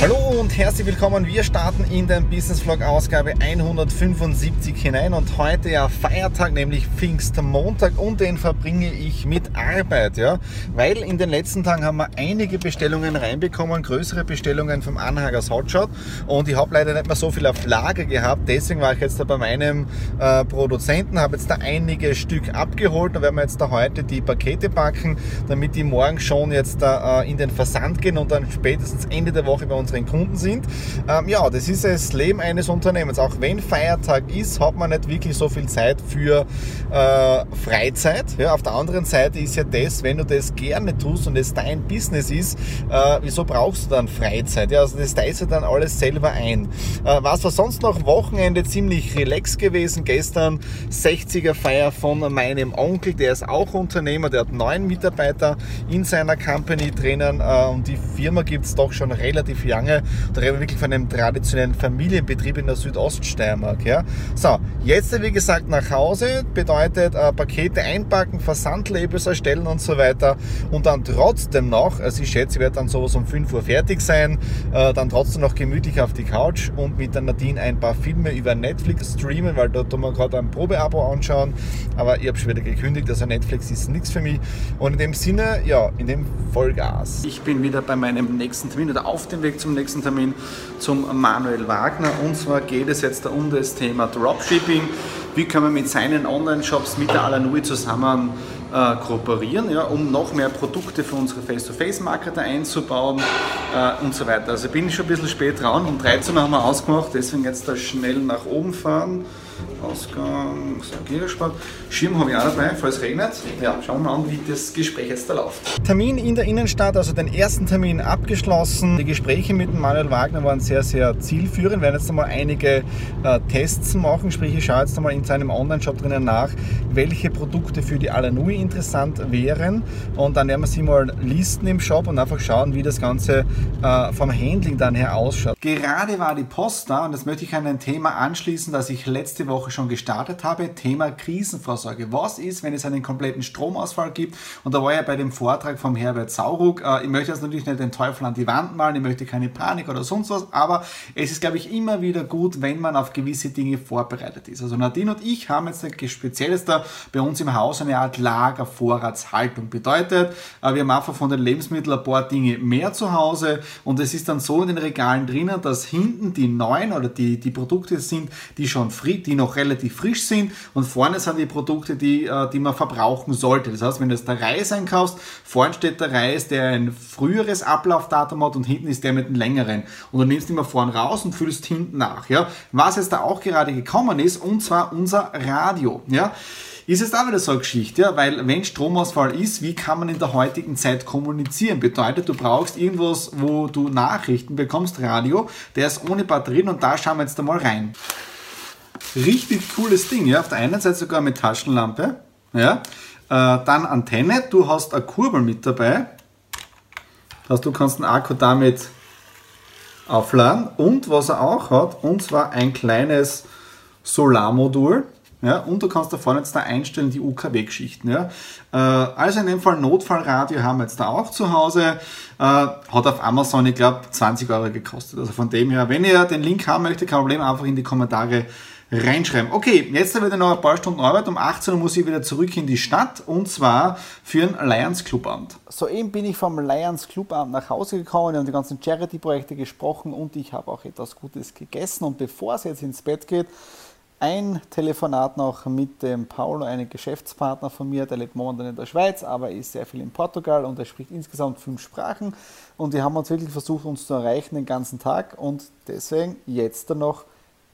Hallo und herzlich willkommen. Wir starten in den Business Vlog Ausgabe 175 hinein und heute ja Feiertag, nämlich Pfingstmontag und den verbringe ich mit Arbeit, ja, weil in den letzten Tagen haben wir einige Bestellungen reinbekommen, größere Bestellungen vom Anhagers Hotshot und ich habe leider nicht mehr so viel auf Lager gehabt, deswegen war ich jetzt da bei meinem äh, Produzenten, habe jetzt da einige Stück abgeholt. Und werden wir jetzt da heute die Pakete packen, damit die morgen schon jetzt da äh, in den Versand gehen und dann spätestens Ende der Woche bei unseren Kunden sind. Ähm, ja, das ist das Leben eines Unternehmens. Auch wenn Feiertag ist, hat man nicht wirklich so viel Zeit für äh, Freizeit. Ja, auf der anderen Seite ist ja das, wenn du das gerne tust und es dein Business ist, äh, wieso brauchst du dann Freizeit? Ja, also das teilst du dann alles selber ein. Äh, was war sonst noch? Wochenende ziemlich relax gewesen. Gestern 60er Feier von meinem Onkel, der ist auch Unternehmer, der hat neun Mitarbeiter in seiner Company drinnen äh, und die Firma gibt es doch schon relativ lange. Da reden wir wirklich von einem traditionellen Familienbetrieb in der Südoststeiermark. Ja. So, jetzt wie gesagt nach Hause bedeutet äh, Pakete einpacken, Versandlabels erstellen und so weiter und dann trotzdem noch, also ich schätze, ich werde dann sowas um 5 Uhr fertig sein, äh, dann trotzdem noch gemütlich auf die Couch und mit der Nadine ein paar Filme über Netflix streamen, weil dort tun wir gerade ein Probeabo anschauen, aber ich habe schon wieder gekündigt, also Netflix ist nichts für mich und in dem Sinne, ja, in dem Vollgas. Ich bin wieder bei meinem nächsten Termin oder auf dem Weg zum nächsten Termin zum Manuel Wagner. Und zwar geht es jetzt um das Thema Dropshipping. Wie können wir mit seinen Online-Shops mit der Alanui zusammen äh, kooperieren, ja, um noch mehr Produkte für unsere Face-to-Face-Marketer einzubauen äh, und so weiter. Also bin ich schon ein bisschen spät dran. Um 13 Uhr haben wir ausgemacht, deswegen jetzt da schnell nach oben fahren. Ausgang, Giersport. Schirm habe ich auch dabei, falls es regnet. Ja, schauen wir mal an, wie das Gespräch jetzt da läuft. Termin in der Innenstadt, also den ersten Termin abgeschlossen. Die Gespräche mit Manuel Wagner waren sehr, sehr zielführend. Wir werden jetzt einmal einige äh, Tests machen, sprich ich schaue jetzt einmal in seinem Online-Shop drinnen nach, welche Produkte für die Alanui interessant wären und dann werden wir sie mal listen im Shop und einfach schauen, wie das Ganze äh, vom Handling dann her ausschaut. Gerade war die Post da und das möchte ich an ein Thema anschließen, das ich letzte Woche schon gestartet habe, Thema Krisenvorsorge. Was ist, wenn es einen kompletten Stromausfall gibt? Und da war ja bei dem Vortrag vom Herbert Sauruck, äh, ich möchte jetzt natürlich nicht den Teufel an die Wand malen, ich möchte keine Panik oder sonst was, aber es ist, glaube ich, immer wieder gut, wenn man auf gewisse Dinge vorbereitet ist. Also Nadine und ich haben jetzt ein spezielles da bei uns im Haus eine Art Lagervorratshaltung. Bedeutet, äh, wir haben einfach von den Lebensmitteln ein paar Dinge mehr zu Hause und es ist dann so in den Regalen drinnen, dass hinten die neuen oder die, die Produkte sind, die schon fri die noch relativ frisch sind und vorne sind die Produkte, die, äh, die man verbrauchen sollte. Das heißt, wenn du jetzt der Reis einkaufst, vorne steht der Reis, der ein früheres Ablaufdatum hat und hinten ist der mit einem längeren. Und du nimmst mal vorne raus und füllst hinten nach. Ja? Was jetzt da auch gerade gekommen ist, und zwar unser Radio. Ja? ist es auch wieder so eine Geschichte, ja? weil wenn Stromausfall ist, wie kann man in der heutigen Zeit kommunizieren? Bedeutet, du brauchst irgendwas, wo du Nachrichten bekommst, Radio, der ist ohne Batterien und da schauen wir jetzt einmal rein. Richtig cooles Ding, ja. Auf der einen Seite sogar mit Taschenlampe, ja. Äh, dann Antenne, du hast eine Kurbel mit dabei. Das du kannst den Akku damit aufladen. Und was er auch hat, und zwar ein kleines Solarmodul. Ja, und du kannst da vorne jetzt da einstellen, die UKW-Geschichten. Ja. Äh, also in dem Fall Notfallradio haben wir jetzt da auch zu Hause. Äh, hat auf Amazon, ich glaube, 20 Euro gekostet. Also von dem her, wenn ihr den Link haben möchtet, kein Problem, einfach in die Kommentare reinschreiben. Okay, jetzt wieder noch ein paar Stunden Arbeit. Um 18 Uhr muss ich wieder zurück in die Stadt und zwar für ein Lions Clubamt. Soeben bin ich vom Lions Clubamt nach Hause gekommen, wir haben die ganzen Charity-Projekte gesprochen und ich habe auch etwas Gutes gegessen. Und bevor es jetzt ins Bett geht, ein Telefonat noch mit dem Paulo, einem Geschäftspartner von mir, der lebt momentan in der Schweiz, aber ist sehr viel in Portugal und er spricht insgesamt fünf Sprachen. Und wir haben uns wirklich versucht, uns zu erreichen den ganzen Tag und deswegen jetzt dann noch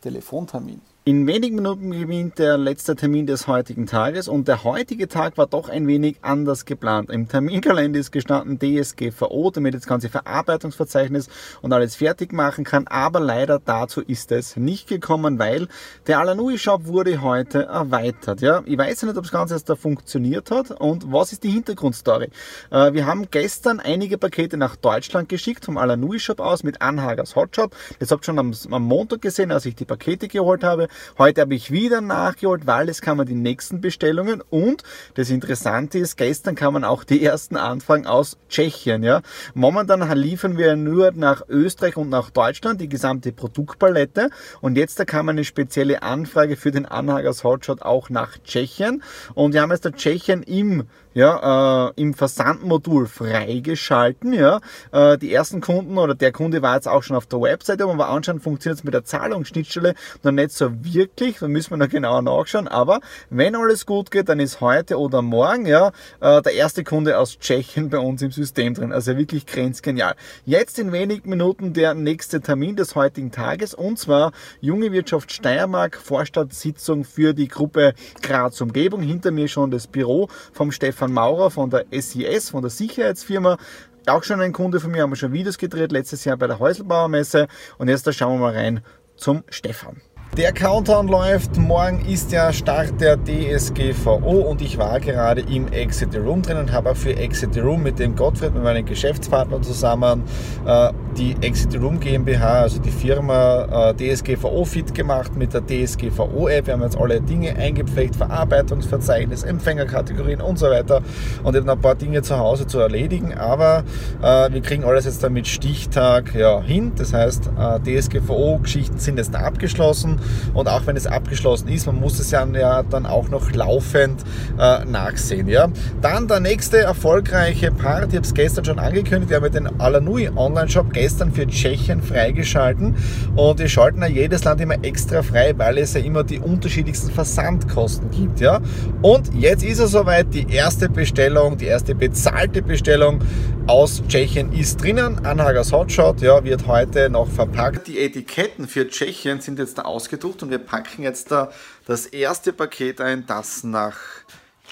Telefontermin. In wenigen Minuten gewinnt der letzte Termin des heutigen Tages und der heutige Tag war doch ein wenig anders geplant. Im Terminkalender ist gestanden DSGVO, damit das ganze Verarbeitungsverzeichnis und alles fertig machen kann, aber leider dazu ist es nicht gekommen, weil der Alanui Shop wurde heute erweitert. Ja, ich weiß nicht, ob das Ganze jetzt da funktioniert hat und was ist die Hintergrundstory? Äh, wir haben gestern einige Pakete nach Deutschland geschickt vom Alanui Shop aus mit Anhagers Hotshop. Das habt ihr schon am Montag gesehen, als ich die Pakete geholt habe. Heute habe ich wieder nachgeholt, weil es kamen die nächsten Bestellungen und das Interessante ist, gestern kamen auch die ersten Anfragen aus Tschechien. Ja. Momentan liefern wir nur nach Österreich und nach Deutschland die gesamte Produktpalette und jetzt da kam eine spezielle Anfrage für den Anhagers Hotshot auch nach Tschechien und wir haben jetzt da Tschechien im ja, äh, im Versandmodul freigeschalten. Ja. Äh, die ersten Kunden oder der Kunde war jetzt auch schon auf der Webseite, aber anscheinend funktioniert es mit der Zahlungsschnittstelle noch nicht so wirklich. Da müssen wir noch genauer nachschauen. Aber wenn alles gut geht, dann ist heute oder morgen ja, äh, der erste Kunde aus Tschechien bei uns im System drin. Also wirklich grenzgenial. Jetzt in wenigen Minuten der nächste Termin des heutigen Tages und zwar Junge Wirtschaft Steiermark, Vorstandssitzung für die Gruppe Graz Umgebung. Hinter mir schon das Büro vom Stefan Stefan Maurer von der SIS, von der Sicherheitsfirma. Auch schon ein Kunde von mir, haben wir schon Videos gedreht, letztes Jahr bei der Häuselbauermesse. Und jetzt da schauen wir mal rein zum Stefan. Der Countdown läuft. Morgen ist der Start der DSGVO und ich war gerade im Exit Room drin und habe auch für Exit Room mit dem Gottfried, mit meinem Geschäftspartner zusammen, äh, die Exit Room GmbH, also die Firma äh, DSGVO fit gemacht mit der DSGVO App. Wir haben jetzt alle Dinge eingepflegt, Verarbeitungsverzeichnis, Empfängerkategorien und so weiter und eben ein paar Dinge zu Hause zu erledigen. Aber äh, wir kriegen alles jetzt dann mit Stichtag ja, hin. Das heißt, DSGVO-Geschichten sind jetzt abgeschlossen und auch wenn es abgeschlossen ist, man muss es ja, dann auch noch laufend äh, nachsehen. Ja? Dann der nächste erfolgreiche Part, ich habe es gestern schon angekündigt, wir haben den Alanui Online-Shop gestern für Tschechien freigeschalten und wir schalten ja jedes Land immer extra frei, weil es ja immer die unterschiedlichsten Versandkosten gibt. Ja? Und jetzt ist es soweit, die erste Bestellung, die erste bezahlte Bestellung aus Tschechien ist drinnen. Anhagers Hotshot ja, wird heute noch verpackt. Die Etiketten für Tschechien sind jetzt da ausgedruckt und wir packen jetzt da das erste Paket ein, das nach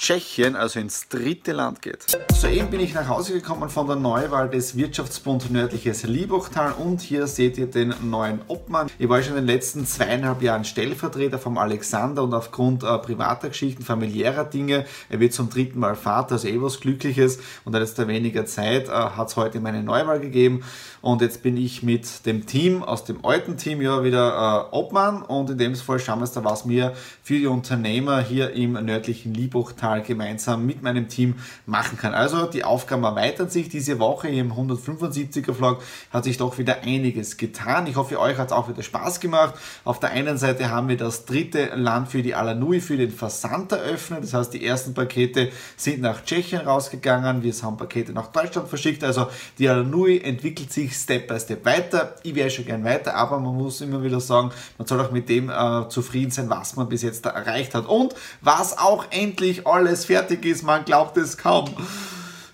Tschechien, also ins dritte Land geht. Soeben bin ich nach Hause gekommen von der Neuwahl des Wirtschaftsbund Nördliches Liebachtal und hier seht ihr den neuen Obmann. Ich war schon in den letzten zweieinhalb Jahren Stellvertreter vom Alexander und aufgrund äh, privater Geschichten, familiärer Dinge, er wird zum dritten Mal Vater, also eh was Glückliches und jetzt da weniger Zeit, äh, hat es heute meine Neuwahl gegeben und jetzt bin ich mit dem Team aus dem alten Team ja wieder äh, Obmann und in dem Fall schauen wir uns da, was mir für die Unternehmer hier im nördlichen Liebachtal Kanal gemeinsam mit meinem Team machen kann. Also die Aufgaben erweitern sich diese Woche im 175er Vlog hat sich doch wieder einiges getan. Ich hoffe, euch hat es auch wieder Spaß gemacht. Auf der einen Seite haben wir das dritte Land für die Alanui für den Versand eröffnet. Das heißt, die ersten Pakete sind nach Tschechien rausgegangen. Wir haben Pakete nach Deutschland verschickt. Also die Alanui entwickelt sich Step by Step weiter. Ich wäre schon gern weiter, aber man muss immer wieder sagen, man soll auch mit dem äh, zufrieden sein, was man bis jetzt erreicht hat. Und was auch endlich alle alles fertig ist, man glaubt es kaum.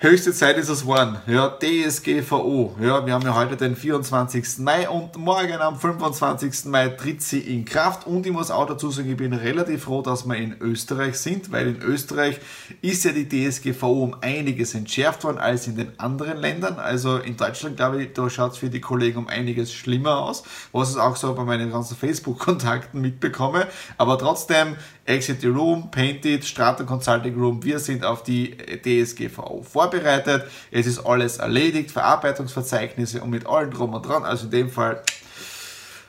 Höchste Zeit ist es geworden. Ja, DSGVO. Ja, wir haben ja heute den 24. Mai und morgen am 25. Mai tritt sie in Kraft. Und ich muss auch dazu sagen, ich bin relativ froh, dass wir in Österreich sind, weil in Österreich ist ja die DSGVO um einiges entschärft worden als in den anderen Ländern. Also in Deutschland, glaube ich, da schaut es für die Kollegen um einiges schlimmer aus, was ich auch so bei meinen ganzen Facebook-Kontakten mitbekomme. Aber trotzdem, Exit the Room, Painted, Strata Consulting Room, wir sind auf die DSGVO vorbereitet. Es ist alles erledigt, Verarbeitungsverzeichnisse und mit allem drum und dran. Also in dem Fall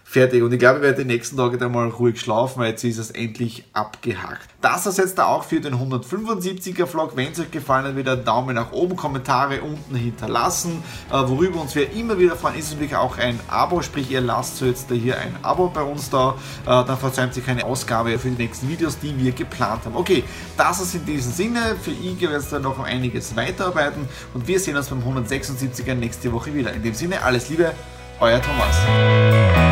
fertig. Und ich glaube, ich werde die nächsten Tage dann mal ruhig schlafen, weil jetzt ist es endlich abgehakt. Das ist jetzt auch für den 175er Vlog. Wenn es euch gefallen hat, wieder einen Daumen nach oben, Kommentare unten hinterlassen. Äh, worüber uns wir immer wieder freuen, ist natürlich auch ein Abo, sprich ihr lasst so jetzt hier ein Abo bei uns da. Äh, dann versäumt sich keine Ausgabe für die nächsten Videos, die wir geplant haben. Okay, das ist in diesem Sinne. Für IG wird es dann noch um einiges weiterarbeiten und wir sehen uns beim 176er nächste Woche wieder. In dem Sinne, alles Liebe, euer Thomas.